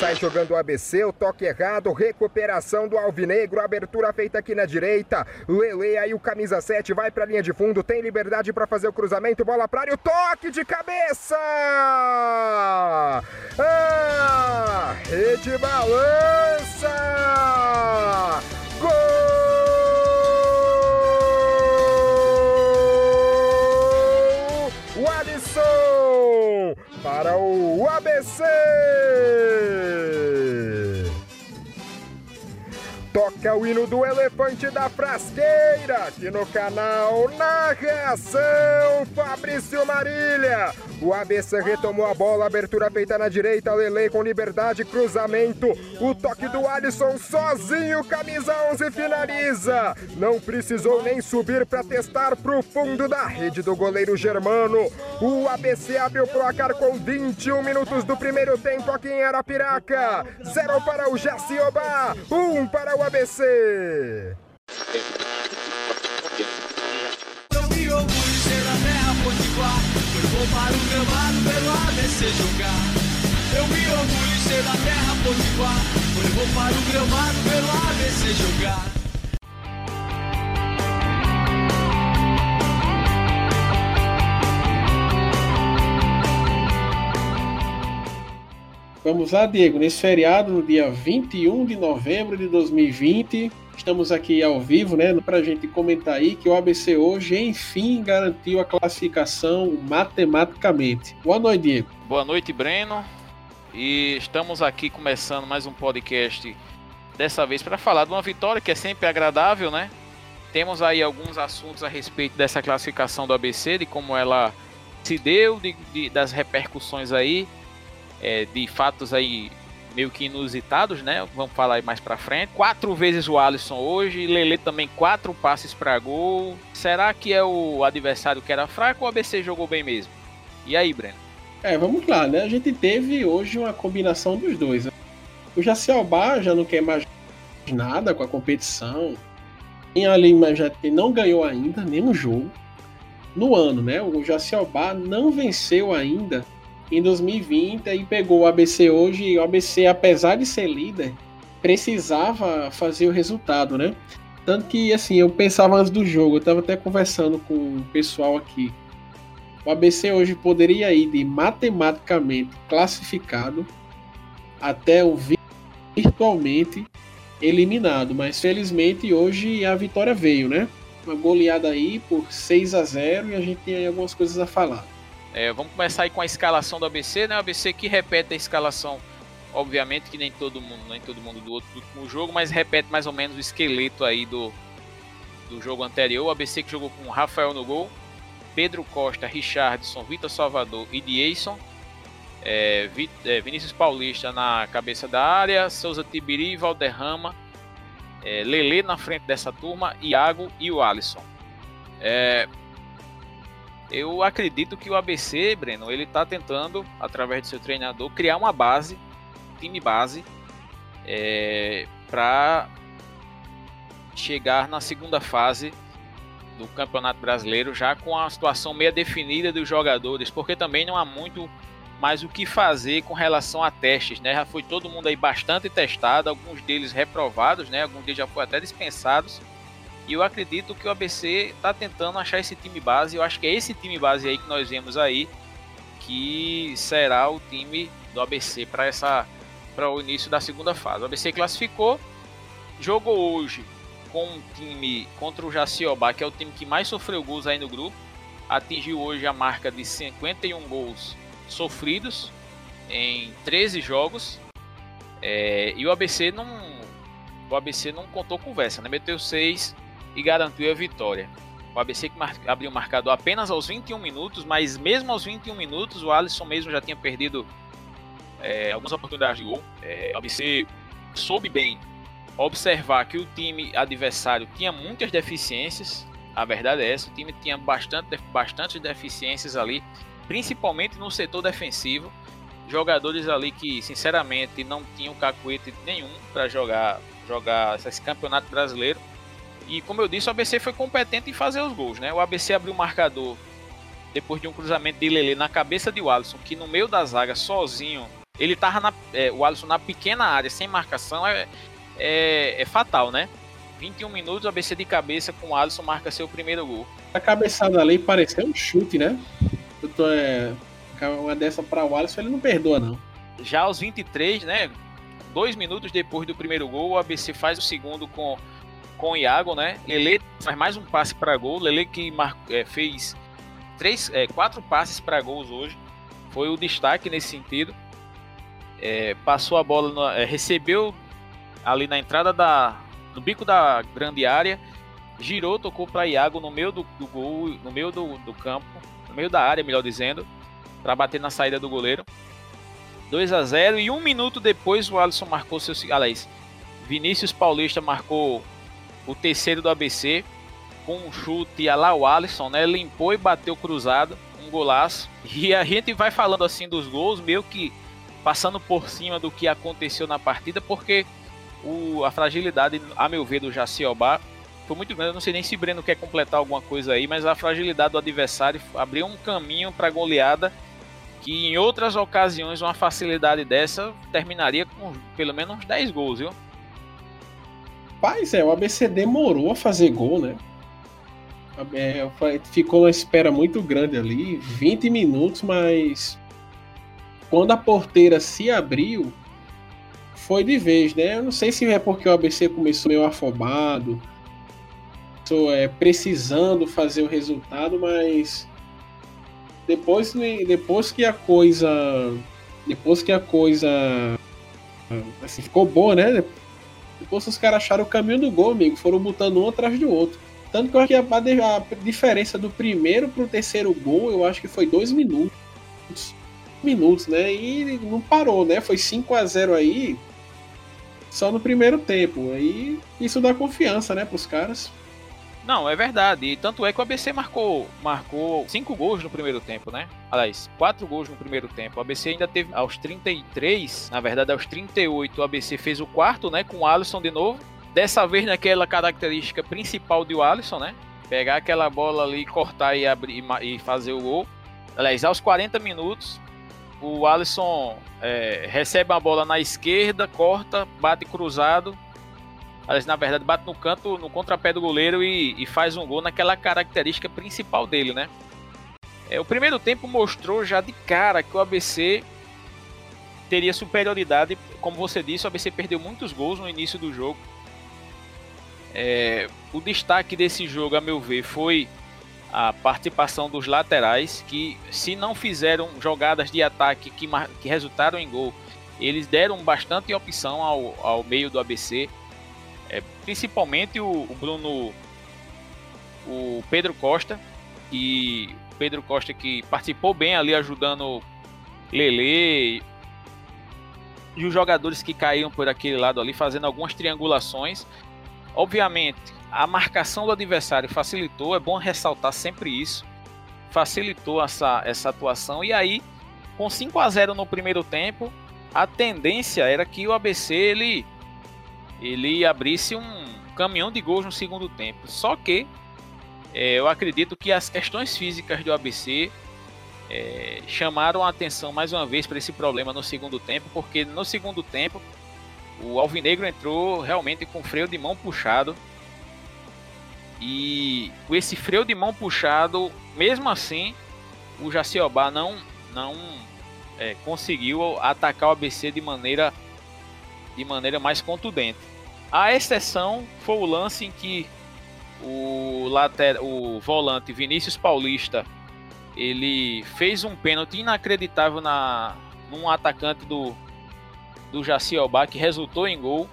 Sai jogando o ABC, o toque errado, recuperação do Alvinegro, abertura feita aqui na direita. Lele aí o camisa 7 vai para a linha de fundo, tem liberdade para fazer o cruzamento, bola para área, o toque de cabeça! Ah, rede balança! Gol! O Alisson para o ABC! Toca o hino do elefante da frasqueira, aqui no canal Narração Fabrício Marília. O ABC retomou a bola, abertura feita na direita, Lele com liberdade, cruzamento. O toque do Alisson sozinho, camisa 11 finaliza. Não precisou nem subir para testar pro fundo da rede do goleiro Germano. O ABC abriu o placar com 21 minutos do primeiro tempo aqui em Arapiraca. Zero para o Jaciobá, um para o ABC. Não me orgulho ser da terra potiguar Foi bom para o gramado pelo ABC jogar. Eu me orgulho ser da terra potiguar Foi bom para o gramado pelo ABC jogar Vamos lá, Diego. Nesse feriado, no dia 21 de novembro de 2020, estamos aqui ao vivo, né, para a gente comentar aí que o ABC hoje, enfim, garantiu a classificação matematicamente. Boa noite, Diego. Boa noite, Breno. E estamos aqui começando mais um podcast, dessa vez para falar de uma vitória que é sempre agradável, né? Temos aí alguns assuntos a respeito dessa classificação do ABC, de como ela se deu, de, de das repercussões aí é, de fatos aí meio que inusitados, né? Vamos falar aí mais para frente. Quatro vezes o Alisson hoje, Lele também quatro passes para gol. Será que é o adversário que era fraco ou o ABC jogou bem mesmo? E aí, Breno? É, vamos lá, né? A gente teve hoje uma combinação dos dois. Né? O Jacialbá já não quer mais nada com a competição. Tem ali, mas já não ganhou ainda nenhum jogo no ano, né? O Jacialbá não venceu ainda em 2020 e pegou o ABC hoje e o ABC, apesar de ser líder, precisava fazer o resultado, né? Tanto que, assim, eu pensava antes do jogo, eu estava até conversando com o pessoal aqui. O ABC hoje poderia ir de matematicamente classificado até o virtualmente eliminado, mas felizmente hoje a vitória veio, né? Uma goleada aí por 6 a 0 e a gente tem aí algumas coisas a falar. É, vamos começar aí com a escalação do ABC, né? O ABC que repete a escalação, obviamente que nem todo mundo, nem todo mundo do outro do último jogo, mas repete mais ou menos o esqueleto aí do, do jogo anterior. O ABC que jogou com Rafael no gol, Pedro Costa, Richardson, Vitor Salvador e Dieison. É, é, Vinícius Paulista na cabeça da área, Souza Tibiri, Valderrama, é, Lele na frente dessa turma, Iago e o Alisson. É, eu acredito que o ABC, Breno, ele está tentando, através do seu treinador, criar uma base, time base, é, para chegar na segunda fase do Campeonato Brasileiro já com a situação meio definida dos jogadores, porque também não há muito mais o que fazer com relação a testes, né? Já foi todo mundo aí bastante testado, alguns deles reprovados, né? Alguns deles já foram até dispensados. E eu acredito que o ABC está tentando achar esse time base. Eu acho que é esse time base aí que nós vemos aí que será o time do ABC para essa para o início da segunda fase. O ABC classificou, jogou hoje com um time contra o Jaciobá, que é o time que mais sofreu gols aí no grupo. Atingiu hoje a marca de 51 gols sofridos em 13 jogos. É, e o ABC não o ABC não contou conversa, né? Meteu 6 e garantiu a vitória. O ABC que mar abriu apenas aos 21 minutos, mas mesmo aos 21 minutos o Alisson mesmo já tinha perdido é, algumas oportunidades de gol. É, o ABC soube bem observar que o time adversário tinha muitas deficiências. A verdade é essa, o time tinha bastante, bastante deficiências ali, principalmente no setor defensivo. Jogadores ali que, sinceramente, não tinham cacuete nenhum para jogar, jogar esse campeonato brasileiro. E como eu disse, o ABC foi competente em fazer os gols, né? O ABC abriu o marcador depois de um cruzamento de Lele na cabeça de Alisson, que no meio da zaga, sozinho, ele tava na, é, o Alisson na pequena área, sem marcação, é, é, é, fatal, né? 21 minutos, o ABC de cabeça com o Alisson marca seu primeiro gol. A cabeçada ali pareceu um chute, né? Eu tô, é, uma dessa para o Alisson, ele não perdoa, não. Já aos 23, né? Dois minutos depois do primeiro gol, o ABC faz o segundo com, com o Iago, né? Lele faz mais um passe para gol. Lele que mar, é, fez três, é, quatro passes para gols hoje. Foi o destaque nesse sentido. É, passou a bola, é, recebeu ali na entrada da, no bico da grande área, girou, tocou para Iago no meio do, do, gol, no meio do, do campo, no meio da área, melhor dizendo, para bater na saída do goleiro. 2 a 0 e um minuto depois o Alisson marcou seu. Aliás, Vinícius Paulista marcou o terceiro do ABC com um chute a lá o Alisson, né? Limpou e bateu cruzado, um golaço. E a gente vai falando assim dos gols, meio que passando por cima do que aconteceu na partida, porque o, a fragilidade, a meu ver, do Jaciobá foi muito grande. Eu não sei nem se Breno quer completar alguma coisa aí, mas a fragilidade do adversário abriu um caminho para goleada que em outras ocasiões uma facilidade dessa terminaria com pelo menos uns 10 gols, viu? Paz, é, o ABC demorou a fazer gol, né? É, ficou uma espera muito grande ali, 20 minutos, mas quando a porteira se abriu, foi de vez, né? Eu não sei se é porque o ABC começou meio afobado, é, precisando fazer o resultado, mas depois, depois que a coisa. Depois que a coisa. Assim, ficou boa, né? Depois os caras acharam o caminho do gol, amigo. Foram botando um atrás do outro. Tanto que eu acho que a, a diferença do primeiro pro terceiro gol, eu acho que foi dois minutos. Minutos, né? E não parou, né? Foi 5 a 0 aí. Só no primeiro tempo. Aí isso dá confiança, né, pros caras. Não, é verdade. E tanto é que o ABC marcou, marcou cinco gols no primeiro tempo, né? Aliás, quatro gols no primeiro tempo. O ABC ainda teve aos 33, na verdade aos 38, o ABC fez o quarto, né? Com o Alisson de novo. Dessa vez naquela característica principal do Alisson, né? Pegar aquela bola ali, cortar e abrir e fazer o gol. Aliás, aos 40 minutos, o Alisson é, recebe a bola na esquerda, corta, bate cruzado, Aliás, na verdade, bate no canto, no contrapé do goleiro e, e faz um gol naquela característica principal dele, né? É, o primeiro tempo mostrou já de cara que o ABC teria superioridade. Como você disse, o ABC perdeu muitos gols no início do jogo. É, o destaque desse jogo, a meu ver, foi a participação dos laterais, que se não fizeram jogadas de ataque que, que resultaram em gol, eles deram bastante opção ao, ao meio do ABC. É, principalmente o, o, Bruno, o Pedro Costa, e Pedro Costa que participou bem ali ajudando Lele e os jogadores que caíam por aquele lado ali fazendo algumas triangulações. Obviamente, a marcação do adversário facilitou, é bom ressaltar sempre isso. Facilitou essa, essa atuação e aí com 5 a 0 no primeiro tempo, a tendência era que o ABC ele ele abrisse um caminhão de gols no segundo tempo. Só que é, eu acredito que as questões físicas do ABC é, chamaram a atenção mais uma vez para esse problema no segundo tempo, porque no segundo tempo o Alvinegro entrou realmente com freio de mão puxado. E com esse freio de mão puxado, mesmo assim, o Jaciobá não, não é, conseguiu atacar o ABC de maneira, de maneira mais contundente. A exceção foi o lance em que o, later, o volante Vinícius Paulista ele fez um pênalti inacreditável na, num atacante do, do Jaci que resultou em gol.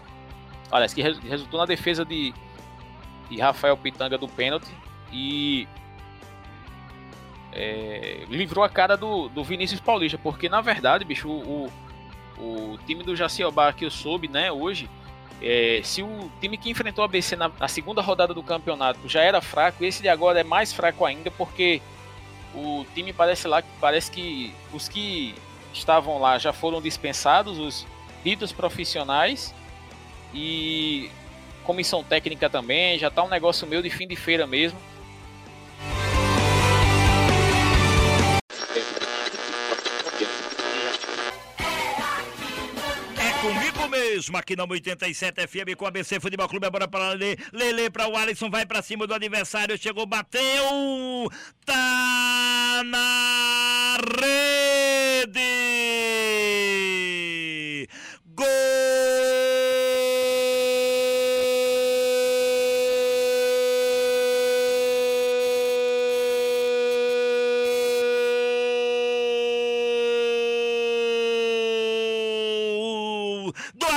Aliás, que resultou na defesa de, de Rafael Pitanga do pênalti e é, livrou a cara do, do Vinícius Paulista, porque na verdade, bicho, o, o time do Jaci Alba que eu soube, né, hoje, é, se o time que enfrentou a ABC na, na, segunda rodada do campeonato já era fraco, esse de agora é mais fraco ainda, porque o time parece lá parece que os que estavam lá já foram dispensados, os ditos profissionais e comissão técnica também, já tá um negócio meio de fim de feira mesmo. Mesmo, aqui na 87 FM com a ABC Futebol Clube. Bora para Lele, Lele para o Alisson, vai para cima do adversário, chegou, bateu, tá na rede.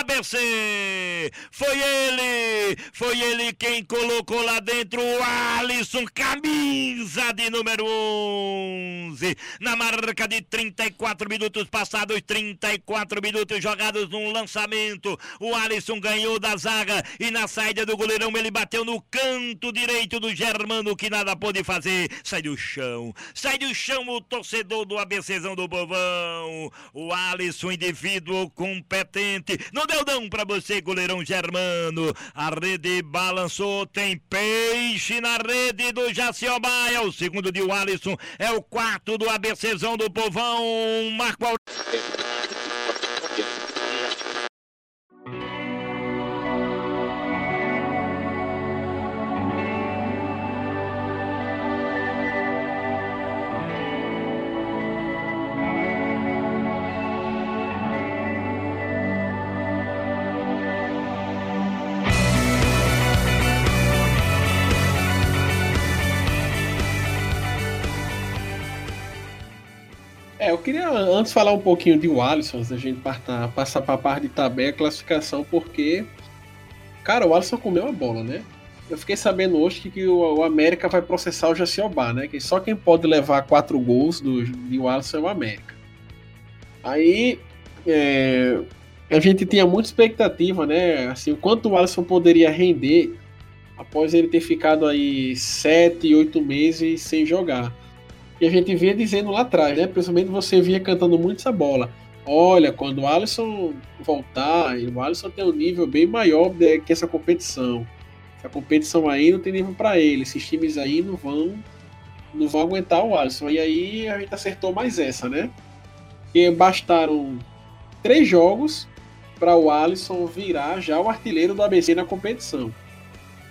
ABC. Foi ele, foi ele quem colocou lá dentro o Alisson, camisa de número 11. Na marca de 34 minutos passados, 34 minutos jogados num lançamento. O Alisson ganhou da zaga e na saída do goleirão ele bateu no canto direito do Germano que nada pôde fazer. Sai do chão, sai do chão o torcedor do ABCzão do Bovão. O Alisson, indivíduo competente. Não deu não para você, goleirão Germano. A rede balançou, tem peixe na rede do Jaciobá. É o segundo de Alisson, é o quarto do ABCzão do Povão. Marco É, queria antes falar um pouquinho de Alisson, antes da gente passar, para a parte de tabela classificação, porque, cara, o Alisson comeu a bola, né? Eu fiquei sabendo hoje que, que o, o, América vai processar o Jaciobá, né? Que só quem pode levar quatro gols do, de Alisson é o América. Aí, é, a gente tinha muita expectativa, né? Assim, o quanto o Alisson poderia render após ele ter ficado aí sete, oito meses sem jogar. E a gente vinha dizendo lá atrás, né? Principalmente você vinha cantando muito essa bola. Olha, quando o Alisson voltar, o Alisson tem um nível bem maior que essa competição. Essa competição aí não tem nível para ele. Esses times aí não vão não vão aguentar o Alisson. E aí a gente acertou mais essa, né? E bastaram três jogos para o Alisson virar já o artilheiro do ABC na competição.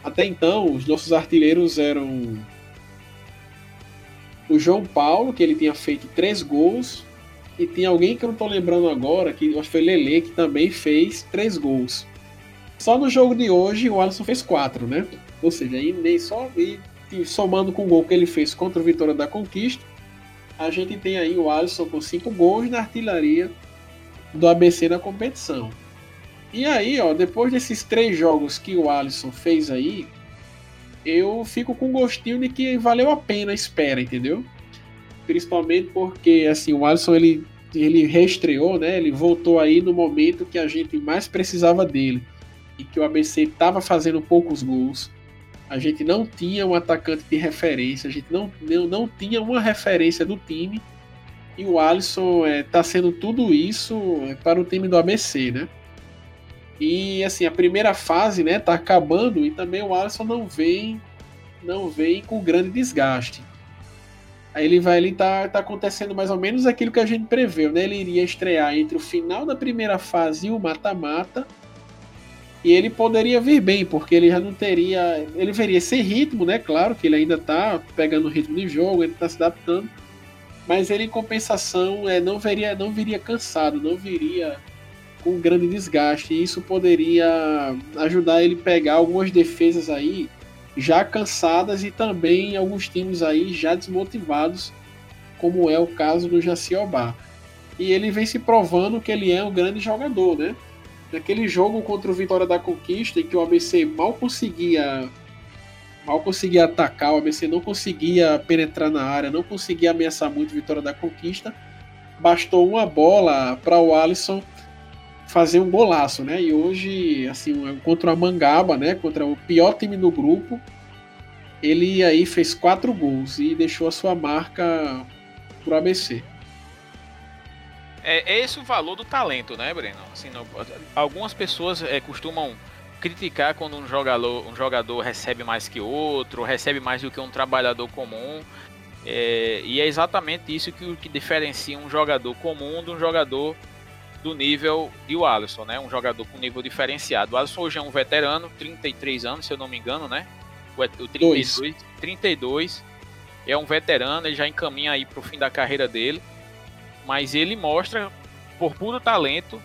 Até então, os nossos artilheiros eram o João Paulo, que ele tinha feito três gols, e tinha alguém que eu não estou lembrando agora, que acho que foi Lele, que também fez três gols. Só no jogo de hoje o Alisson fez quatro, né? Ou seja, aí nem só e, e somando com o gol que ele fez contra o Vitória da Conquista, a gente tem aí o Alisson com cinco gols na artilharia do ABC na competição. E aí, ó, depois desses três jogos que o Alisson fez aí, eu fico com gostinho de que valeu a pena a espera, entendeu? Principalmente porque assim, o Alisson ele, ele reestreou, né? Ele voltou aí no momento que a gente mais precisava dele e que o ABC estava fazendo poucos gols. A gente não tinha um atacante de referência, a gente não, não, não tinha uma referência do time. E o Alisson está é, sendo tudo isso é, para o time do ABC, né? E assim, a primeira fase, né, tá acabando e também o Alisson não vem não vem com grande desgaste. Aí ele vai ele tá, tá acontecendo mais ou menos aquilo que a gente preveu, né? Ele iria estrear entre o final da primeira fase e o mata-mata. E ele poderia vir bem, porque ele já não teria, ele veria sem ritmo, né? Claro que ele ainda tá pegando o ritmo de jogo, ele tá se adaptando, mas ele em compensação é, não veria, não viria cansado, não viria com grande desgaste. E isso poderia ajudar ele a pegar algumas defesas aí já cansadas e também alguns times aí já desmotivados, como é o caso do Jaciobá. E ele vem se provando que ele é um grande jogador, né? Naquele jogo contra o Vitória da Conquista, em que o ABC mal conseguia mal conseguia atacar, o ABC não conseguia penetrar na área, não conseguia ameaçar muito a Vitória da Conquista, bastou uma bola para o Alisson fazer um golaço, né? E hoje, assim, contra a Mangaba, né? Contra o pior time do grupo, ele aí fez quatro gols e deixou a sua marca pro ABC. É, é esse o valor do talento, né, Breno? Assim, não, algumas pessoas é, costumam criticar quando um jogador, um jogador recebe mais que outro, recebe mais do que um trabalhador comum. É, e é exatamente isso que, que diferencia um jogador comum de um jogador do nível de o Alisson, né? Um jogador com nível diferenciado. O Alisson hoje é um veterano, 33 anos, se eu não me engano, né? O 32, Dois. 32 é um veterano, ele já encaminha aí para o fim da carreira dele, mas ele mostra por puro talento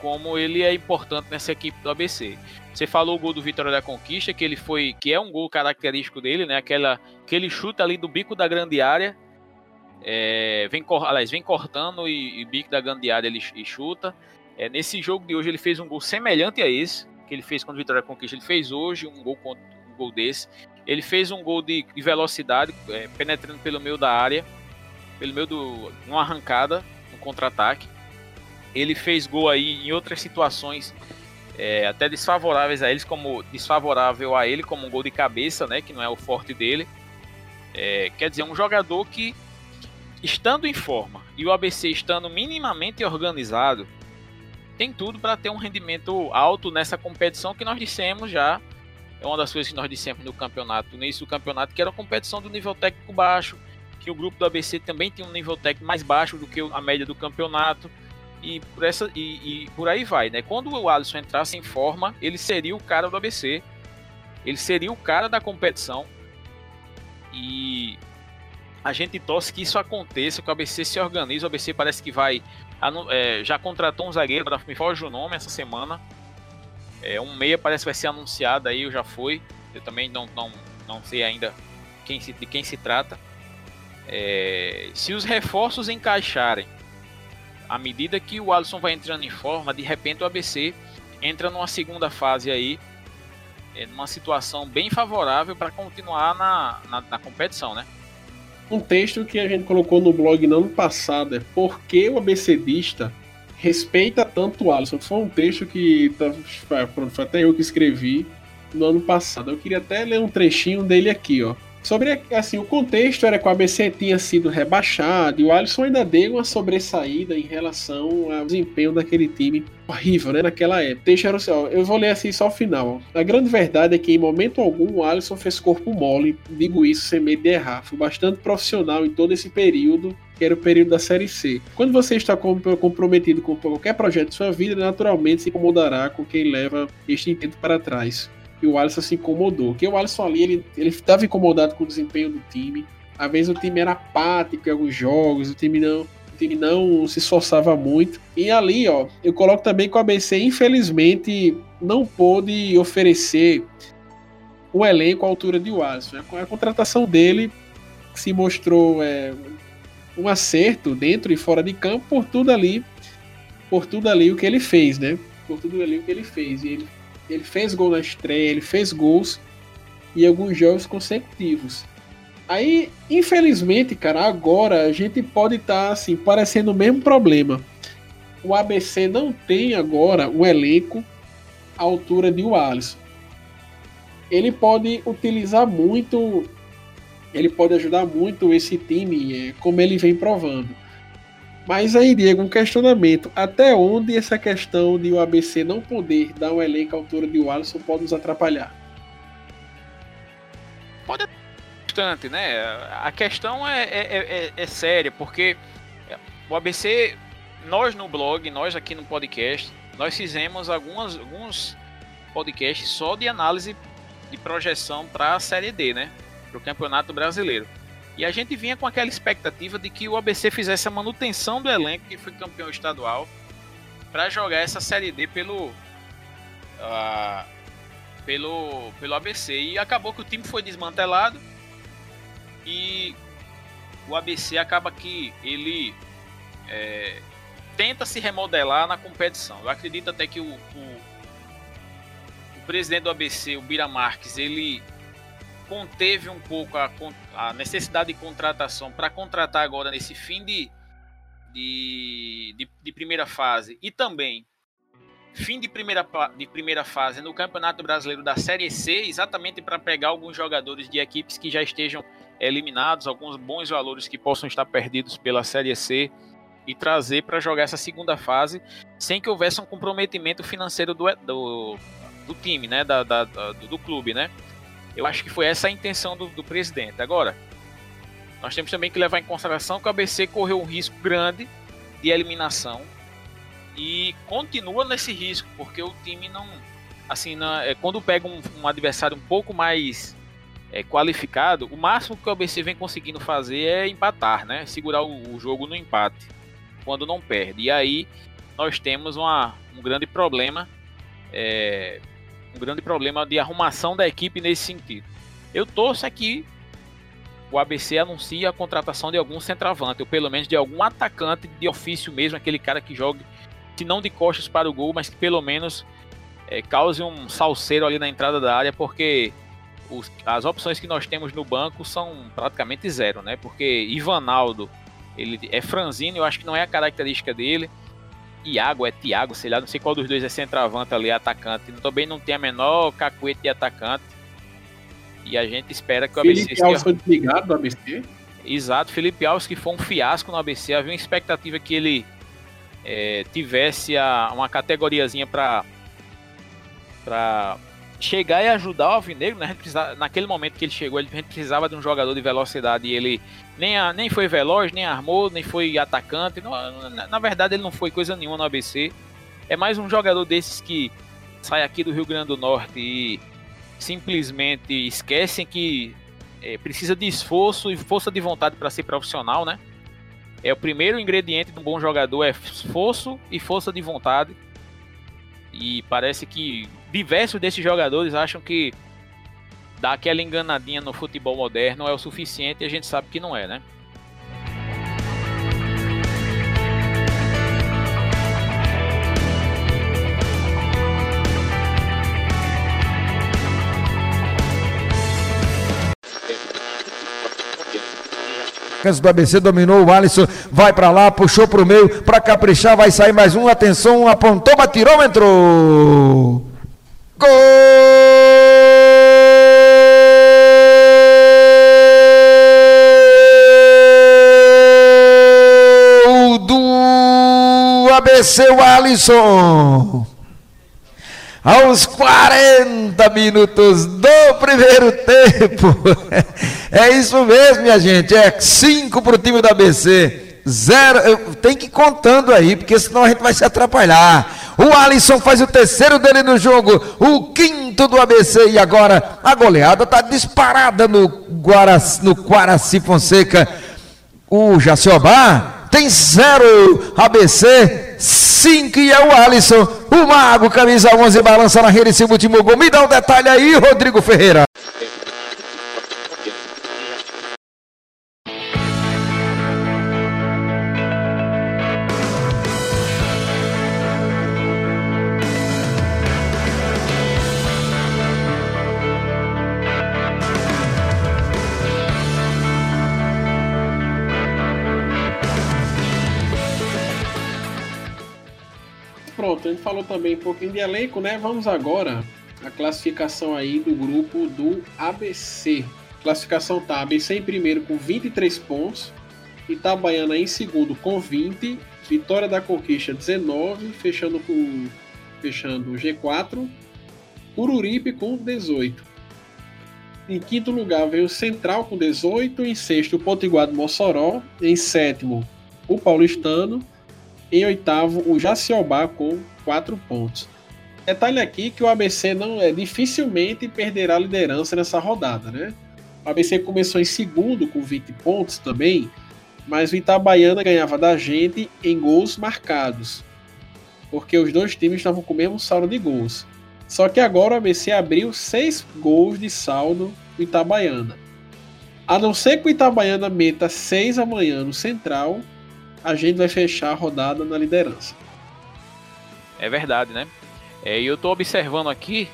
como ele é importante nessa equipe do ABC. Você falou o gol do Vitória da Conquista, que ele foi, que é um gol característico dele, né? Aquela que ele chuta ali do bico da grande área, é, vem, aliás, vem cortando e, e bico da grande área ele e chuta. É, nesse jogo de hoje ele fez um gol semelhante a esse que ele fez quando o Vitória Conquista. Ele fez hoje um gol, um gol desse. Ele fez um gol de, de velocidade, é, penetrando pelo meio da área, pelo meio do, numa arrancada, um contra-ataque. Ele fez gol aí em outras situações é, até desfavoráveis a eles, como desfavorável a ele como um gol de cabeça, né, que não é o forte dele. É, quer dizer, um jogador que estando em forma e o ABC estando minimamente organizado, tem tudo para ter um rendimento alto nessa competição que nós dissemos já. É uma das coisas que nós dissemos no campeonato, no início do campeonato, que era uma competição do nível técnico baixo, que o grupo do ABC também tinha um nível técnico mais baixo do que a média do campeonato e por, essa, e, e, por aí vai, né? Quando o Alisson entrasse em forma, ele seria o cara do ABC, ele seria o cara da competição e a gente torce que isso aconteça, que o ABC se organize. O ABC parece que vai. É, já contratou um zagueiro, me foge o nome essa semana. É, um meia parece que vai ser anunciado aí, já foi. Eu também não, não, não sei ainda quem se, de quem se trata. É, se os reforços encaixarem à medida que o Alisson vai entrando em forma, de repente o ABC entra numa segunda fase aí, é, numa situação bem favorável para continuar na, na, na, competição, né? Um texto que a gente colocou no blog no ano passado é Por que o ABCdista respeita tanto o Alisson? Foi um texto que tá, foi até eu que escrevi no ano passado. Eu queria até ler um trechinho dele aqui, ó. Sobre assim, o contexto era que o ABC tinha sido rebaixado e o Alisson ainda deu uma sobressaída em relação ao desempenho daquele time horrível, né, naquela época. Deixa eu, eu vou ler assim só o final. A grande verdade é que em momento algum o Alisson fez corpo mole, digo isso sem medo de errar. Foi bastante profissional em todo esse período que era o período da Série C. Quando você está comprometido com qualquer projeto de sua vida, naturalmente se incomodará com quem leva este intento para trás e o Alisson se incomodou. Porque o Alisson ali, ele, ele estava incomodado com o desempenho do time. Às vezes o time era apático em alguns jogos, o time não, o time não se esforçava muito. E ali, ó, eu coloco também que o ABC, infelizmente, não pôde oferecer o elenco à altura de Alisson. A contratação dele se mostrou é, um acerto dentro e fora de campo por tudo ali, por tudo ali o que ele fez, né? Por tudo ali o que ele fez. E ele ele fez gol na estreia, ele fez gols em alguns jogos consecutivos. Aí, infelizmente, cara, agora a gente pode estar tá, assim, parecendo o mesmo problema. O ABC não tem agora um elenco à altura de o Alisson. Ele pode utilizar muito, ele pode ajudar muito esse time, é, como ele vem provando. Mas aí, Diego, um questionamento. Até onde essa questão de o ABC não poder dar um elenco à altura de Alisson pode nos atrapalhar? Pode bastante, né? A questão é, é, é, é, séria, porque o ABC, nós no blog, nós aqui no podcast, nós fizemos algumas, alguns podcasts só de análise de projeção para a Série D, né? Para o Campeonato Brasileiro. E a gente vinha com aquela expectativa de que o ABC fizesse a manutenção do elenco que foi campeão estadual para jogar essa série D pelo uh, pelo pelo ABC e acabou que o time foi desmantelado e o ABC acaba que ele é, tenta se remodelar na competição. Eu acredito até que o, o, o presidente do ABC, o Bira Marques, ele conteve um pouco a, a necessidade de contratação para contratar agora nesse fim de, de, de, de, primeira fase e também fim de primeira, de primeira fase no Campeonato Brasileiro da Série C, exatamente para pegar alguns jogadores de equipes que já estejam eliminados, alguns bons valores que possam estar perdidos pela Série C e trazer para jogar essa segunda fase sem que houvesse um comprometimento financeiro do, do, do time, né, da, da, do, do clube, né? Eu acho que foi essa a intenção do, do presidente. Agora, nós temos também que levar em consideração que o ABC correu um risco grande de eliminação e continua nesse risco, porque o time não. Assim, é, quando pega um, um, adversário um pouco mais é, qualificado, o máximo que o ABC vem conseguindo fazer é empatar, né? Segurar o, o jogo no empate, quando não perde. E aí nós temos uma, um grande problema. É, um grande problema de arrumação da equipe nesse sentido. Eu torço aqui o ABC anuncia a contratação de algum centroavante, ou pelo menos de algum atacante de ofício mesmo, aquele cara que jogue, se não de costas para o gol, mas que pelo menos é, cause um salseiro ali na entrada da área, porque os, as opções que nós temos no banco são praticamente zero, né? Porque Ivanaldo, ele é franzino, eu acho que não é a característica dele. Iago é Thiago, sei lá, não sei qual dos dois é centroavante ali, atacante. Também não tem a menor cacuete de atacante. E a gente espera que o ABC. Felipe Alves foi desligado do ABC? Exato, Felipe Alves que foi um fiasco no ABC. Havia uma expectativa que ele é, tivesse a, uma categoriazinha para chegar e ajudar o Alvinegro, né? Naquele momento que ele chegou, a gente precisava de um jogador de velocidade e ele nem, a, nem foi veloz, nem armou, nem foi atacante. Não, na, na, verdade, ele não foi coisa nenhuma no ABC. É mais um jogador desses que sai aqui do Rio Grande do Norte e simplesmente esquecem que é, precisa de esforço e força de vontade para ser profissional, né? É o primeiro ingrediente de um bom jogador é esforço e força de vontade. E parece que diversos desses jogadores acham que dar aquela enganadinha no futebol moderno é o suficiente e a gente sabe que não é, né? do ABC dominou o Alisson, vai para lá, puxou para o meio, para caprichar, vai sair mais um, atenção, apontou, batirou, entrou. Gol do ABC, Alisson aos 40 minutos do primeiro tempo. É isso mesmo, minha gente. É 5 para o time da ABC. Zero, tem que ir contando aí, porque senão a gente vai se atrapalhar. O Alisson faz o terceiro dele no jogo, o quinto do ABC. E agora a goleada está disparada no, Guaraci, no Guaraci Fonseca. O Jaciobá tem zero ABC, cinco e é o Alisson. O Mago, camisa 11, balança na rede esse último gol. Me dá um detalhe aí, Rodrigo Ferreira. Também um pouquinho de elenco, né? Vamos agora a classificação aí do grupo do ABC. Classificação tá ABC em primeiro com 23 pontos, Itabaiana em segundo com 20, Vitória da Conquista 19, fechando com fechando o G4, Ururipe com 18. Em quinto lugar veio o Central com 18, em sexto o Potiguar do Mossoró, em sétimo o Paulistano, em oitavo, o Jaciobá com 4 pontos. Detalhe aqui que o ABC não é dificilmente perderá a liderança nessa rodada, né? O ABC começou em segundo com 20 pontos também, mas o Itabaiana ganhava da gente em gols marcados, porque os dois times estavam com o mesmo saldo de gols. Só que agora o ABC abriu 6 gols de saldo do Itabaiana. A não ser que o Itabaiana meta 6 amanhã no Central, a gente vai fechar a rodada na liderança. É verdade, né? É, e eu tô observando aqui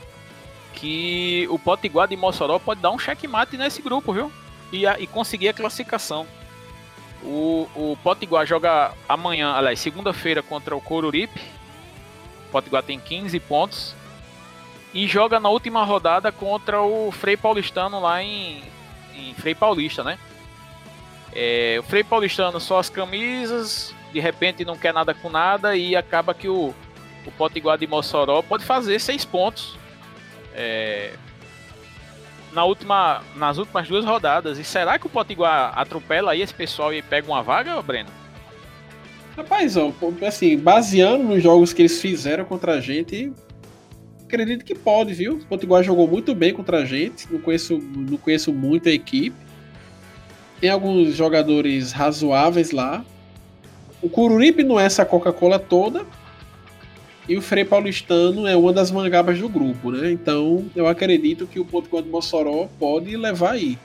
que o Potiguar de Mossoró pode dar um checkmate nesse grupo, viu? E, a, e conseguir a classificação. O, o Potiguar joga amanhã, aliás, segunda-feira contra o Coruripe. O Potiguar tem 15 pontos. E joga na última rodada contra o Frei Paulistano lá em, em Frei Paulista, né? É, o Frei Paulistano só as camisas, de repente não quer nada com nada e acaba que o, o Potiguar de Mossoró pode fazer seis pontos é, na última, nas últimas duas rodadas. E será que o Potiguar atropela aí esse pessoal e pega uma vaga, Breno? Rapaz, assim, baseando nos jogos que eles fizeram contra a gente, acredito que pode, viu? O Potiguar jogou muito bem contra a gente. Não conheço, não conheço muito a equipe. Tem alguns jogadores razoáveis lá. O Cururipe não é essa Coca-Cola toda. E o Frei Paulistano é uma das mangabas do grupo, né? Então eu acredito que o Potiguar de Mossoró pode levar aí.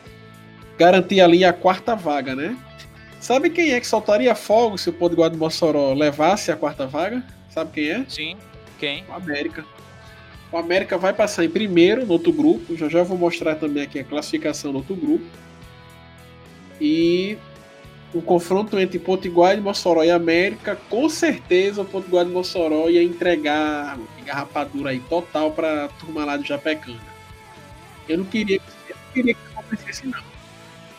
Garantir ali a quarta vaga, né? Sabe quem é que soltaria fogo se o Potiguar de Mossoró levasse a quarta vaga? Sabe quem é? Sim. Quem? O América. O América vai passar em primeiro no outro grupo. Já já vou mostrar também aqui a classificação do outro grupo. E o confronto entre Potiguar de Mossoró e América, com certeza o Potiguar de Mossoró ia entregar garrapadura aí total para a turma lá de Japecanga. Eu não queria, eu não queria que acontecesse não.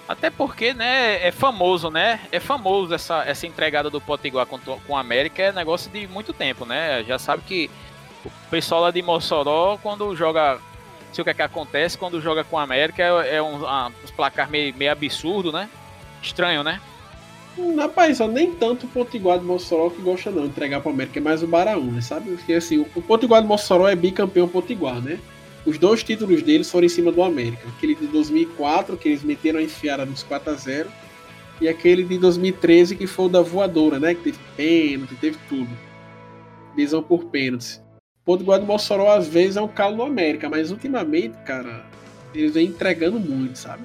Até porque, né, é famoso, né? É famoso essa, essa entregada do Potiguar com, com a América, é negócio de muito tempo, né? Já sabe que o pessoal lá de Mossoró, quando joga. Sei o que é que acontece, quando joga com a América, é, um, um, placar meio, meio absurdo, né? Estranho, né? Hum, rapaz, só nem tanto o Potiguar de Mossoró que gosta não entregar para América, é mais o Baraú, né? Sabe? Porque assim, o Potiguar de Mossoró é bicampeão Potiguar, né? Os dois títulos deles foram em cima do América. Aquele de 2004, que eles meteram a enfiada nos 4 a 0 e aquele de 2013, que foi o da voadora, né? Que teve pênalti, teve tudo. Visão por pênaltis. O Potiguar de Mossoró, às vezes, é um calo no América, mas ultimamente, cara, eles vêm entregando muito, sabe?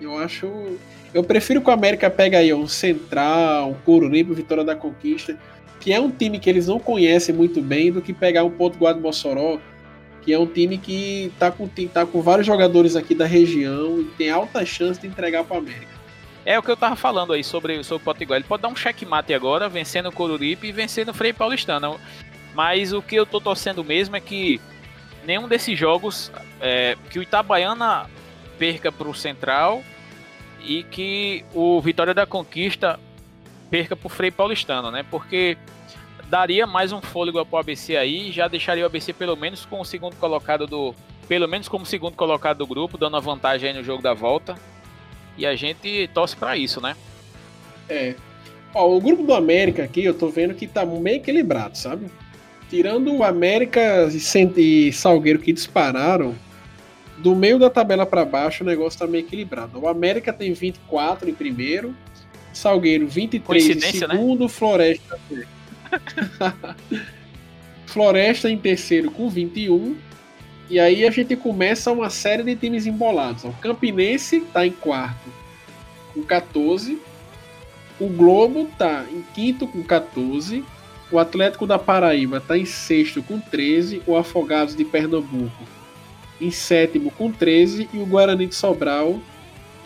Eu acho. Eu prefiro que o América pegue aí um Central, um Coruripe, Vitória da Conquista, que é um time que eles não conhecem muito bem, do que pegar um Potiguar de Mossoró que é um time que tá com, tá com vários jogadores aqui da região e tem alta chance de entregar para América. É o que eu tava falando aí sobre, sobre o Potiguar. Ele pode dar um checkmate agora, vencendo o Coruripe e vencendo o Frei Paulistano. Mas o que eu tô torcendo mesmo é que nenhum desses jogos, é, que o Itabaiana perca para o Central e que o Vitória da Conquista perca para o Frei Paulistano, né? Porque daria mais um fôlego para o ABC aí, já deixaria o ABC pelo menos com o segundo colocado do, pelo menos como segundo colocado do grupo, dando a vantagem aí no jogo da volta. E a gente torce para isso, né? É. Ó, o grupo do América aqui, eu tô vendo que tá meio equilibrado, sabe? Tirando o América e Salgueiro que dispararam, do meio da tabela para baixo o negócio tá meio equilibrado. O América tem 24 em primeiro, Salgueiro 23 em né? segundo, né? Floresta Floresta em terceiro com 21. E aí a gente começa uma série de times embolados. O Campinense está em quarto com 14. O Globo está em quinto com 14. O Atlético da Paraíba está em sexto com 13. O Afogados de Pernambuco em sétimo com 13. E o Guarani de Sobral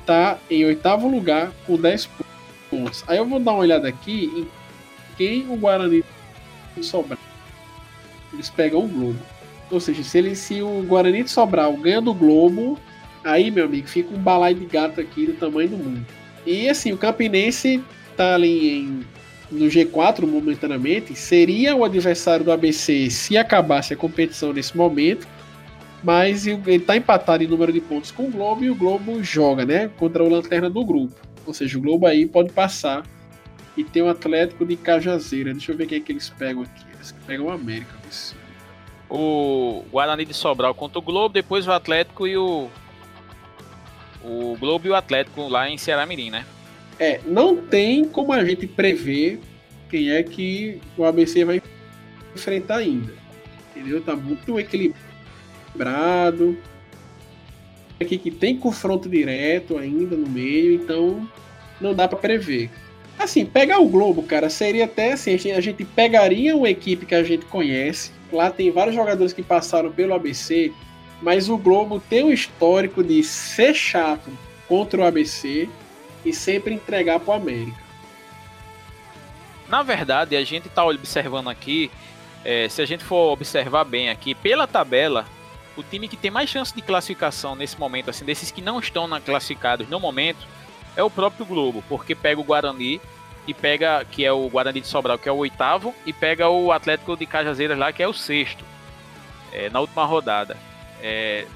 está em oitavo lugar com 10 pontos. Aí eu vou dar uma olhada aqui em quem o Guarani de Sobral. Eles pegam o Globo. Ou seja, se, ele, se o Guarani de Sobral ganha do Globo, aí, meu amigo, fica um balai de gato aqui do tamanho do mundo. E assim, o Campinense tá ali em, no G4 momentaneamente, seria o adversário do ABC se acabasse a competição nesse momento, mas ele está empatado em número de pontos com o Globo e o Globo joga, né, contra o lanterna do grupo. Ou seja, o Globo aí pode passar e tem o Atlético de Cajazeira. Deixa eu ver quem é que eles pegam aqui. Eles pegam o América. O Guarani de Sobral contra o Globo, depois o Atlético e o. O Globo e o Atlético lá em Ceará Mirim, né? É, não tem como a gente prever quem é que o ABC vai enfrentar ainda. Entendeu? Tá muito equilibrado. Aqui que tem confronto direto ainda no meio, então não dá para prever. Assim, pegar o Globo, cara, seria até assim, a gente pegaria uma equipe que a gente conhece, lá tem vários jogadores que passaram pelo ABC, mas o Globo tem um histórico de ser chato contra o ABC e sempre entregar para o América. Na verdade, a gente está observando aqui, é, se a gente for observar bem aqui, pela tabela, o time que tem mais chance de classificação nesse momento, assim, desses que não estão na, classificados no momento, é o próprio Globo, porque pega o Guarani e pega, que é o Guarani de Sobral, que é o oitavo, e pega o Atlético de Cajazeiras lá, que é o sexto, é, na última rodada. É,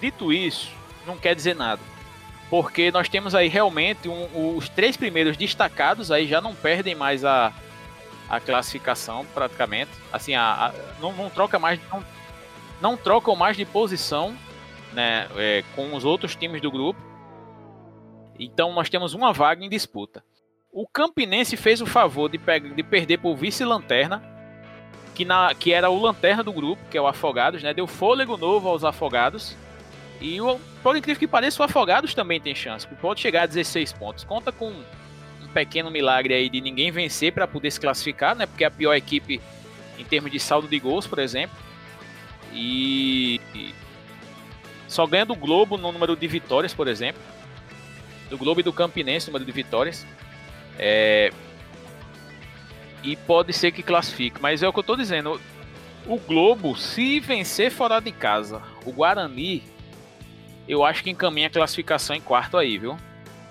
dito isso, não quer dizer nada, porque nós temos aí realmente um, os três primeiros destacados aí já não perdem mais a, a classificação praticamente. Assim, a, a não, não, troca mais, não, não trocam mais de posição, né, é, com os outros times do grupo. Então nós temos uma vaga em disputa. O Campinense fez o favor de, de perder por vice-lanterna, que, que era o lanterna do grupo, que é o Afogados, né? Deu fôlego novo aos Afogados. E o, por incrível que pareça, o Afogados também tem chance. Pode chegar a 16 pontos. Conta com um pequeno milagre aí de ninguém vencer para poder se classificar, né? Porque é a pior equipe em termos de saldo de gols, por exemplo. E, e só ganha do Globo no número de vitórias, por exemplo. Do Globo e do Campinense, número de vitórias. É... E pode ser que classifique, mas é o que eu estou dizendo. O Globo, se vencer fora de casa, o Guarani, eu acho que encaminha a classificação em quarto aí, viu?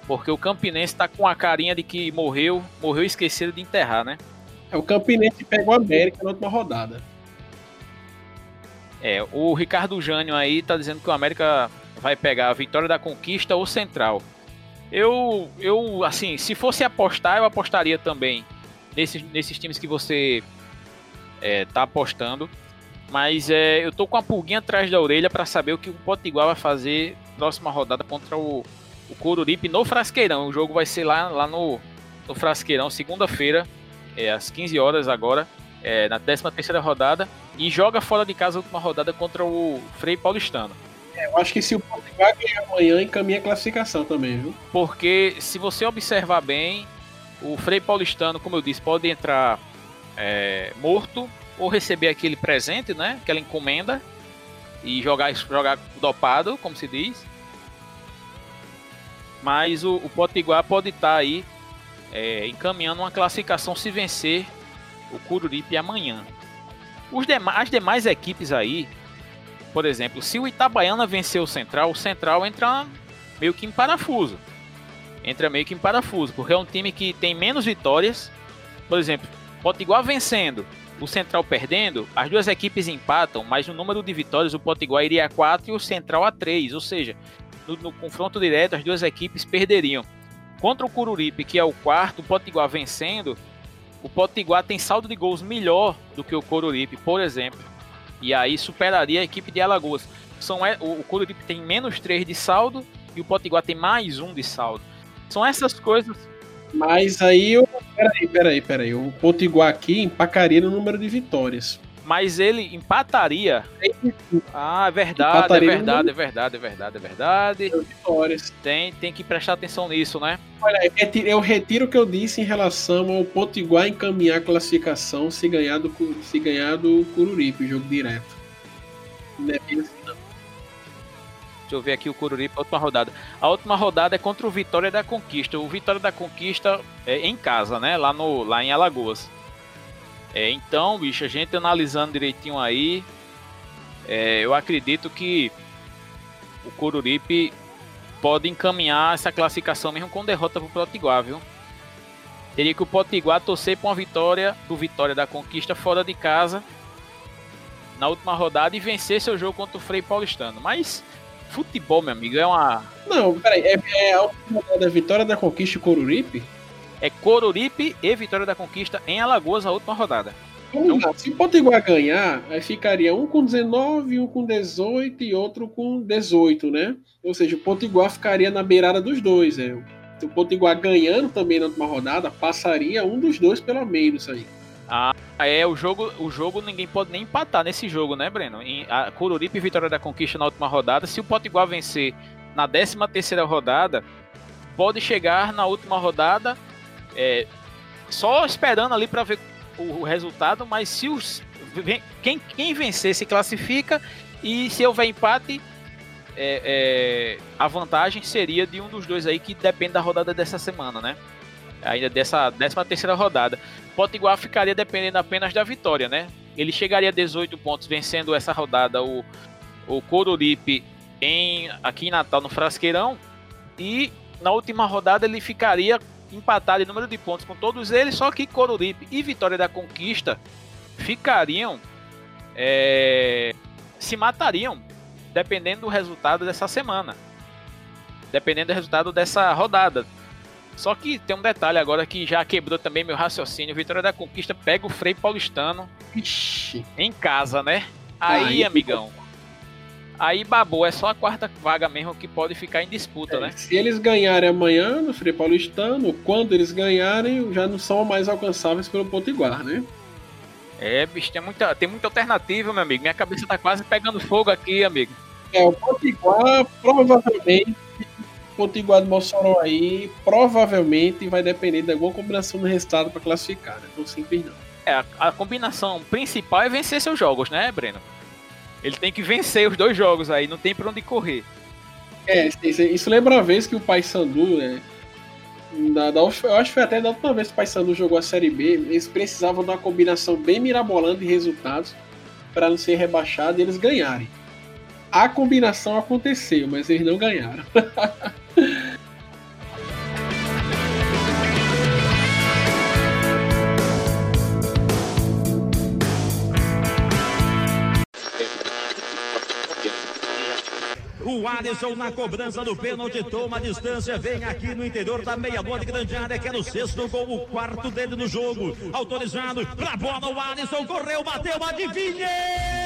Porque o Campinense tá com a carinha de que morreu, morreu esquecido de enterrar, né? É, o Campinense pegou o América na última rodada. É, o Ricardo Jânio aí tá dizendo que o América vai pegar a vitória da conquista ou central. Eu, eu, assim, se fosse apostar, eu apostaria também nesses, nesses times que você é, tá apostando. Mas é, eu tô com a pulguinha atrás da orelha para saber o que o Potiguar vai fazer próxima rodada contra o, o Coruripe no Frasqueirão. O jogo vai ser lá, lá no, no Frasqueirão, segunda-feira, é, às 15 horas agora, é, na 13 terceira rodada. E joga fora de casa a última rodada contra o Frei Paulistano. É, eu acho que se o Portugal ganhar amanhã, encaminha a classificação também, viu? Porque se você observar bem, o Frei Paulistano, como eu disse, pode entrar é, morto ou receber aquele presente, né? Aquela encomenda e jogar, jogar dopado, como se diz. Mas o, o Potiguar pode estar tá aí é, encaminhando uma classificação se vencer o Cururipe amanhã. Os as demais equipes aí por exemplo, se o Itabaiana vencer o Central, o Central entra meio que em parafuso. Entra meio que em parafuso, porque é um time que tem menos vitórias. Por exemplo, Potiguar vencendo, o Central perdendo, as duas equipes empatam, mas no número de vitórias o Potiguar iria a 4 e o Central a 3. Ou seja, no, no confronto direto as duas equipes perderiam. Contra o Cururipe, que é o quarto, o Potiguar vencendo, o Potiguar tem saldo de gols melhor do que o Coruripe, por exemplo. E aí superaria a equipe de Alagoas. São, é, o, o Coruripe tem menos 3 de saldo e o Potiguar tem mais 1 de saldo. São essas coisas. Mas aí, eu, peraí, peraí, peraí. O Potiguar aqui empacaria no número de vitórias. Mas ele empataria. Ah, é verdade, empataria é verdade, é verdade, é verdade, é verdade. Vitórias. Tem, tem que prestar atenção nisso, né? Olha, eu retiro o que eu disse em relação ao Potiguar encaminhar a classificação se ganhar do, se ganhar do Cururipe, jogo direto. É. Deixa eu ver aqui o Cururipe, a última rodada. A última rodada é contra o Vitória da Conquista. O Vitória da Conquista é em casa, né? Lá, no, lá em Alagoas. É, então, bicho, a gente analisando direitinho aí, é, eu acredito que o Coruripe pode encaminhar essa classificação mesmo com derrota pro Potiguar, viu? Teria que o Potiguar torcer para uma vitória do Vitória da Conquista fora de casa na última rodada e vencer seu jogo contra o Frei Paulistano. Mas futebol, meu amigo, é uma. Não, peraí, é, é a última rodada Vitória da Conquista e Coruripe? é Coruripe e Vitória da Conquista em Alagoas, a última rodada. Então, se o Potiguar ganhar, aí ficaria um com 19, um com 18 e outro com 18, né? Ou seja, o Potiguar ficaria na beirada dos dois. Né? Se o Potiguar ganhando também na última rodada, passaria um dos dois pelo menos aí. Ah, é, o jogo, o jogo ninguém pode nem empatar nesse jogo, né, Breno? Em, a Coruripe Vitória da Conquista na última rodada, se o Potiguar vencer na 13 terceira rodada, pode chegar na última rodada é, só esperando ali para ver o, o, resultado, mas se os quem, quem vencer se classifica e se houver empate é, é, a vantagem seria de um dos dois aí que depende da rodada dessa semana, né? Ainda dessa 13 terceira rodada. Potiguar ficaria dependendo apenas da vitória, né? Ele chegaria a 18 pontos vencendo essa rodada o, o Coruripe em, aqui em Natal no Frasqueirão e na última rodada ele ficaria empatado em número de pontos com todos eles, só que Coruripe e Vitória da Conquista ficariam é, se matariam dependendo do resultado dessa semana, dependendo do resultado dessa rodada. Só que tem um detalhe agora que já quebrou também meu raciocínio. Vitória da Conquista pega o Frei Paulistano Ixi. em casa, né? Aí, amigão. Aí babou, é só a quarta vaga mesmo que pode ficar em disputa, É, né? Se eles ganharem amanhã no Frei Paulistano, quando eles ganharem, já não são mais alcançáveis pelo Potiguar, né? É, bicho, tem muita, tem muita alternativa, meu amigo. Minha cabeça tá quase pegando fogo aqui, amigo. É, o Potiguar provavelmente. Potiguar do Mossoró aí provavelmente vai depender de alguma combinação do resultado para classificar, né? Não simples não. É, a, a combinação principal é vencer seus jogos, né, Breno? Ele tem que vencer os dois jogos aí, não tem pra onde correr. É, isso, lembra uma vez que o Paysandu, né? Da, eu acho que foi até da última vez que o Paysandu jogou a Série B, eles precisavam de uma combinação bem mirabolante de resultados para não ser rebaixado e eles ganharem. A combinação aconteceu, mas eles não ganharam. O Alisson na cobrança do pênalti toma a distância, vem aqui no interior da meia-lua de grande área, que é no sexto gol, o quarto dele no jogo. Autorizado pra bola, o Alisson correu, bateu, adivinhe!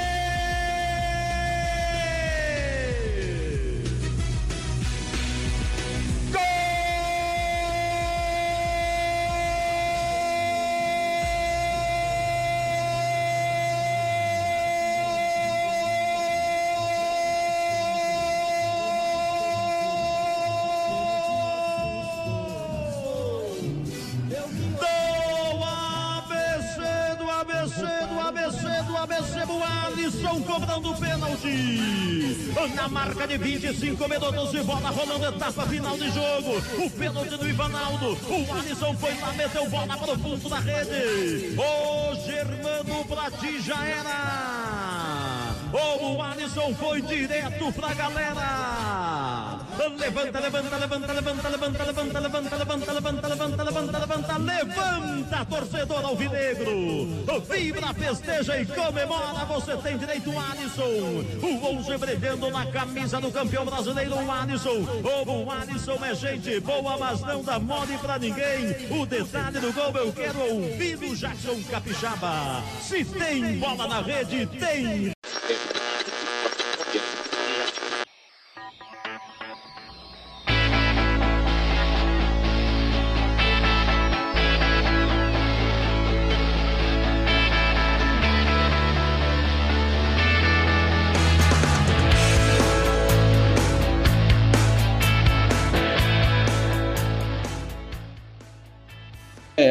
Marca de 25 minutos de bola rolando, etapa final de jogo. O pênalti do Ivanaldo. O Alisson foi lá, meteu bola para o fundo da rede. O Germano Prati já era. O Alisson foi direto pra galera. Levanta, levanta, levanta, levanta, levanta, levanta, levanta, levanta, levanta, levanta, levanta, levanta, levanta, torcedor alvinegro. Vibra, festeja e comemora. Você tem direito, Alisson. O 11 brilhando na camisa do campeão brasileiro, Alisson. O Alisson é gente boa, mas não dá mole pra ninguém. O detalhe do gol eu quero ouvir do Jackson Capixaba. Se tem bola na rede, tem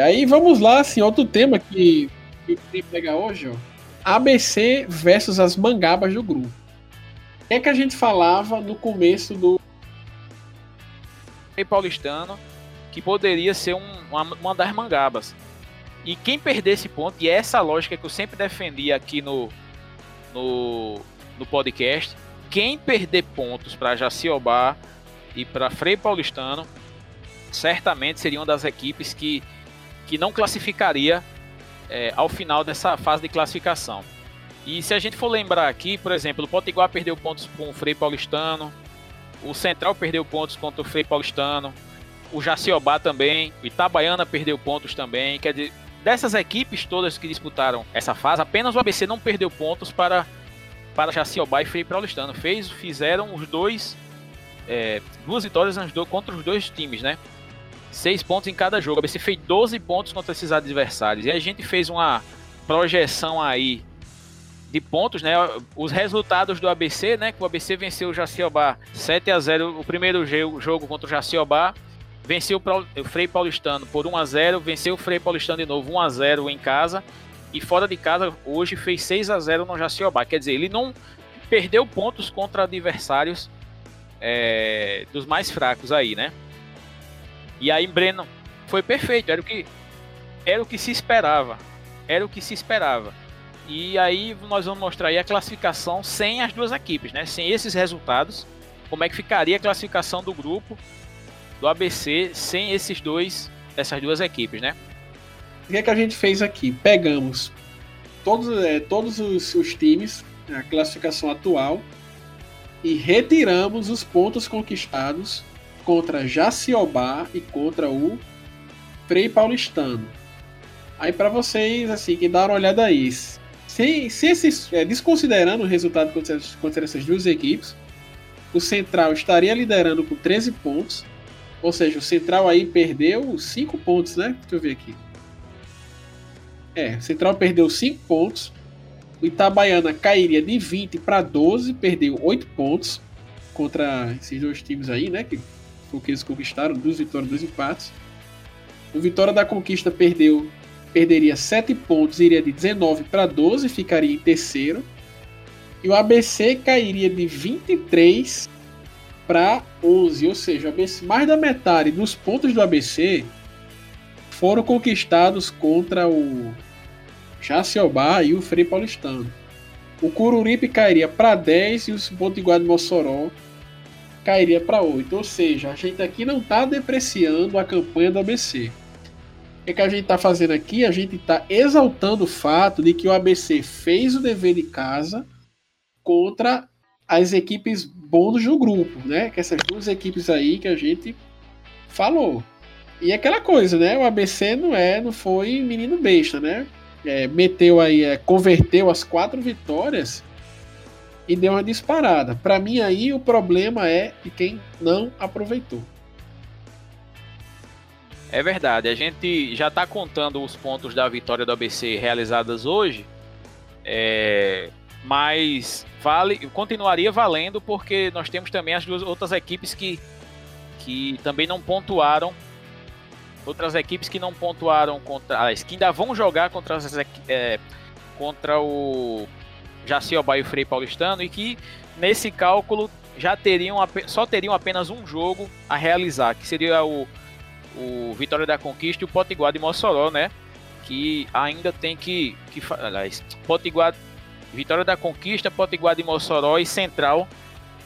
aí vamos lá, assim, outro tema que que eu queria pegar hoje, ó. ABC versus as mangabas do grupo. O que é que a gente falava no começo do. Paulistano, que poderia ser um, uma, uma das mangabas. E quem perder esse ponto, e é essa lógica que eu sempre defendi aqui no, no, no podcast, quem perder pontos para Jaciobá e para Frei Paulistano, certamente seria uma das equipes que, que não classificaria é, ao final dessa fase de classificação. E se a gente for lembrar aqui, por exemplo, o Potiguar perdeu pontos com o Frei Paulistano, o Central perdeu pontos contra o Frei Paulistano, o Jaciobá também, o Itabaiana perdeu pontos também. Quer dizer, dessas equipes todas que disputaram essa fase, apenas o ABC não perdeu pontos para, para Jaciobá e Frei Paulistano. Fez, fizeram os dois, é, duas vitórias contra os dois times, né? Seis pontos em cada jogo. O ABC fez 12 pontos contra esses adversários. E a gente fez uma projeção aí de pontos, né? Os resultados do ABC, né? Que o ABC venceu o Jaciobá 7 a 0 o primeiro jogo, contra o Jaciobá. Venceu o Frei Paulistano por 1 a 0 venceu o Frei Paulistano de novo 1 a 0 em casa. E fora de casa, hoje fez 6 a 0 no Jaciobá. Quer dizer, ele não perdeu pontos contra adversários é, dos mais fracos aí, né? E aí, Breno, foi perfeito. Era o que, era o que se esperava. Era o que se esperava. E aí nós vamos mostrar aí a classificação sem as duas equipes, né? Sem esses resultados, como é que ficaria a classificação do grupo do ABC sem esses dois, essas duas equipes, né? O que é que a gente fez aqui? Pegamos todos, é, todos os, os times, a classificação atual, e retiramos os pontos conquistados contra Jaciobá e contra o Frei Paulistano. Aí para vocês, assim, que dar uma olhada aí. Se, se esses, é, desconsiderando o resultado contra, contra essas duas equipes, o Central estaria liderando com 13 pontos. Ou seja, o Central aí perdeu 5 pontos, né? Deixa eu ver aqui. É, o Central perdeu 5 pontos. O Itabaiana cairia de 20 para 12, perdeu 8 pontos contra esses dois times aí, né? Que que eles conquistaram, duas vitórias, dois empates. O Vitória da Conquista perdeu, perderia 7 pontos, iria de 19 para 12, ficaria em terceiro. E o ABC cairia de 23 para 11, ou seja, ABC, mais da metade dos pontos do ABC foram conquistados contra o Jaciobá e o Frei Paulistano. O Cururipe cairia para 10 e o Potiguar de Mossoró cairia para 8. Ou seja, a gente aqui não está depreciando a campanha do ABC. O que, que a gente está fazendo aqui? A gente está exaltando o fato de que o ABC fez o dever de casa contra as equipes bônus do grupo, né? Que essas duas equipes aí que a gente falou. E aquela coisa, né? O ABC não é, não foi menino besta, né? É, meteu aí, é, converteu as quatro vitórias e deu uma disparada. Para mim aí o problema é de quem não aproveitou. É verdade, a gente já está contando os pontos da vitória do ABC realizadas hoje, é, mas vale, continuaria valendo porque nós temos também as duas outras equipes que, que também não pontuaram, outras equipes que não pontuaram contra, as que ainda vão jogar contra, as, é, contra o Jaciobá e o Frei Paulistano e que nesse cálculo já teriam só teriam apenas um jogo a realizar, que seria o, o Vitória da Conquista e o Potiguar de Mossoró, né? Que ainda tem que, que aliás, Potiguar, Vitória da Conquista, Potiguar de Mossoró e Central,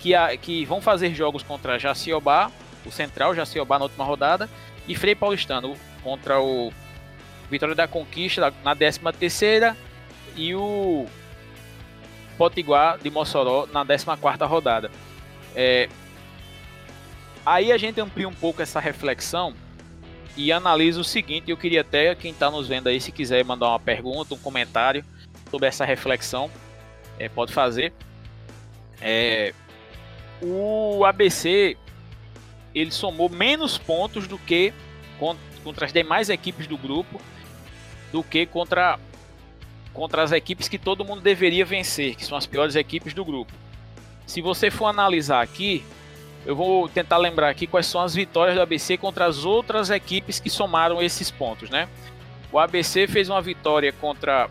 que, a, que vão fazer jogos contra Jaciobá, o Central, Jaciobá na última rodada, e Frei Paulistano contra o Vitória da Conquista na 13 terceira e o Potiguar de Mossoró na 14 rodada. É, aí a gente amplia um pouco essa reflexão e analisa o seguinte, eu queria até quem está nos vendo aí, se quiser mandar uma pergunta, um comentário sobre essa reflexão, é, pode fazer. É, o ABC ele somou menos pontos do que contra as demais equipes do grupo do que contra contra as equipes que todo mundo deveria vencer, que são as piores equipes do grupo. Se você for analisar aqui, eu vou tentar lembrar aqui quais são as vitórias do ABC contra as outras equipes que somaram esses pontos, né? O ABC fez uma vitória contra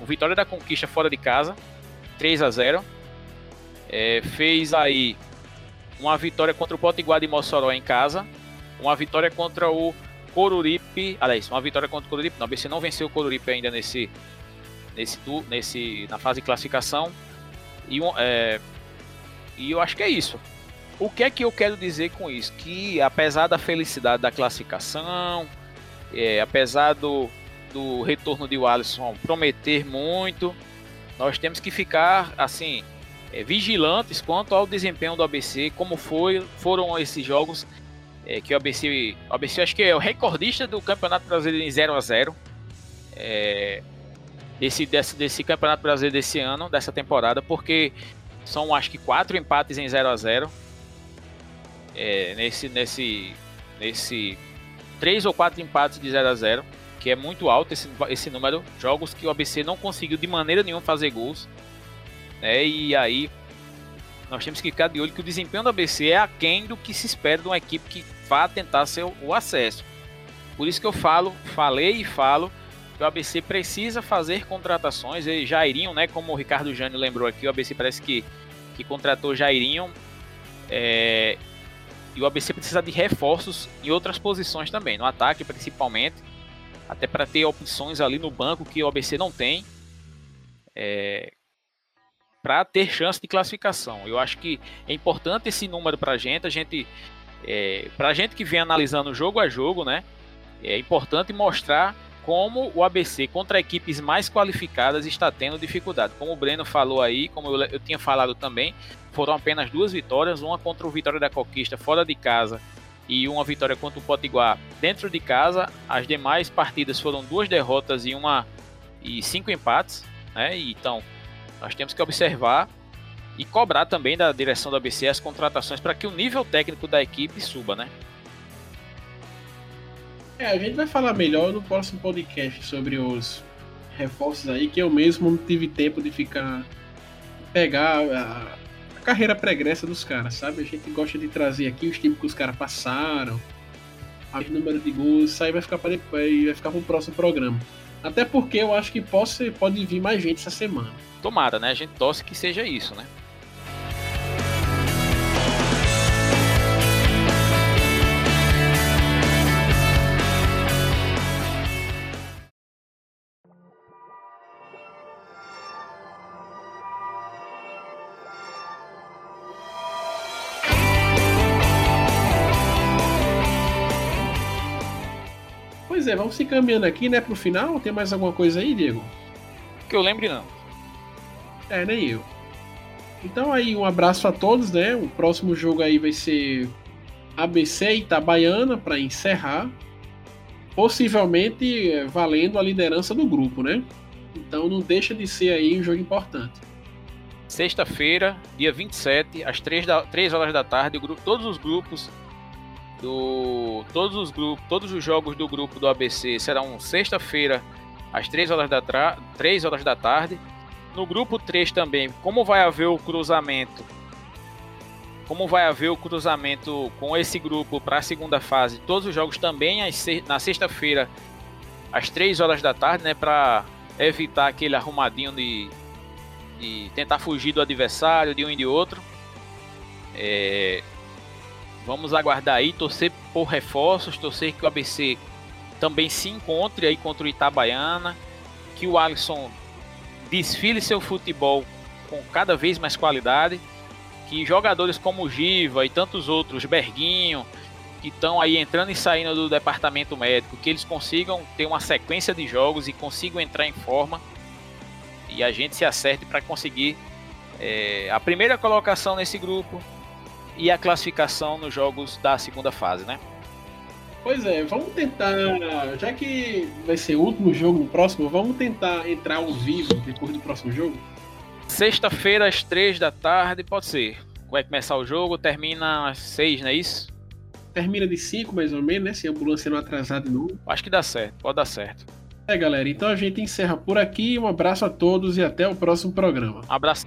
o Vitória da Conquista fora de casa, 3 a 0. É, fez aí uma vitória contra o Potiguar de Mossoró em casa, uma vitória contra o Coruripe, aliás, uma vitória contra o Coruripe, não, o ABC não venceu o Coruripe ainda nesse nesse, nesse na fase de classificação. E, é, e eu acho que é isso. O que é que eu quero dizer com isso? Que apesar da felicidade da classificação, é, apesar do, do retorno de Alisson prometer muito, nós temos que ficar assim é, vigilantes quanto ao desempenho do ABC, como foi, foram esses jogos é, que o ABC, o ABC acho que é o recordista do Campeonato Brasileiro em 0 a 0 é, desse, desse, desse Campeonato Brasileiro desse ano, dessa temporada, porque são acho que quatro empates em 0 a 0 é, nesse, nesse, nesse três ou quatro empates de 0 a 0 que é muito alto esse, esse número, jogos que o ABC não conseguiu de maneira nenhuma fazer gols, né, e aí nós temos que ficar de olho que o desempenho do ABC é aquém do que se espera de uma equipe que vá tentar ser o, acesso. Por isso que eu falo, falei e falo o ABC precisa fazer contratações. E Jairinho, né, como o Ricardo Jânio lembrou aqui, o ABC parece que, que contratou Jairinho. É, e o ABC precisa de reforços em outras posições também, no ataque principalmente, até para ter opções ali no banco que o ABC não tem. É, para ter chance de classificação. Eu acho que é importante esse número para a gente. A gente, é, para a gente que vem analisando jogo a jogo, né, é importante mostrar como o ABC contra equipes mais qualificadas está tendo dificuldade. Como o Breno falou aí, como eu, eu, tinha falado também, foram apenas duas vitórias, uma contra o Vitória da Conquista fora de casa e uma vitória contra o Potiguar dentro de casa. As demais partidas foram duas derrotas e uma e cinco empates, né? Então, nós temos que observar e cobrar também da direção da ABC as contratações para que o nível técnico da equipe suba, né? É, a gente vai falar melhor no próximo podcast sobre os reforços aí, que eu mesmo não tive tempo de ficar pegar a, a carreira pregressa dos caras, sabe? A gente gosta de trazer aqui os times que os caras passaram, o número de gols, isso aí vai ficar para vai ficar para o próximo programa. Até porque eu acho que pode, pode vir mais gente essa semana. Tomara, né? A gente torce que seja isso, né? É, vamos se caminhando aqui, né, pro final. Tem mais alguma coisa aí, Diego? Que eu lembre não. É, nem eu. Então aí, um abraço a todos, né? O próximo jogo aí vai ser ABC e Itabaiana para encerrar. Possivelmente é, valendo a liderança do grupo, né? Então não deixa de ser aí um jogo importante. Sexta-feira, dia 27, às 3, da, 3 horas da tarde, grupo, todos os grupos do todos os grupos, todos os jogos do grupo do ABC serão sexta-feira às 3 horas da 3 horas da tarde. No grupo 3 também, como vai haver o cruzamento? Como vai haver o cruzamento com esse grupo para a segunda fase? Todos os jogos também na sexta-feira às 3 horas da tarde, né, para evitar aquele arrumadinho de, de tentar fugir do adversário de um e de outro. É, Vamos aguardar aí, torcer por reforços, torcer que o ABC também se encontre aí contra o Itabaiana, que o Alisson desfile seu futebol com cada vez mais qualidade, que jogadores como o Giva e tantos outros, Berguinho, que estão aí entrando e saindo do departamento médico, que eles consigam ter uma sequência de jogos e consigam entrar em forma e a gente se acerte para conseguir é, a primeira colocação nesse grupo e a classificação nos jogos da segunda fase, né? Pois é, vamos tentar, já que vai ser o último jogo no próximo, vamos tentar entrar ao vivo depois do próximo jogo? Sexta-feira às três da tarde, pode ser. Vai começar o jogo, termina às seis, não é isso? Termina de cinco mais ou menos, né? Se a ambulância não atrasar de novo. Acho que dá certo, pode dar certo. É, galera, então a gente encerra por aqui. Um abraço a todos e até o próximo programa. Um abraço.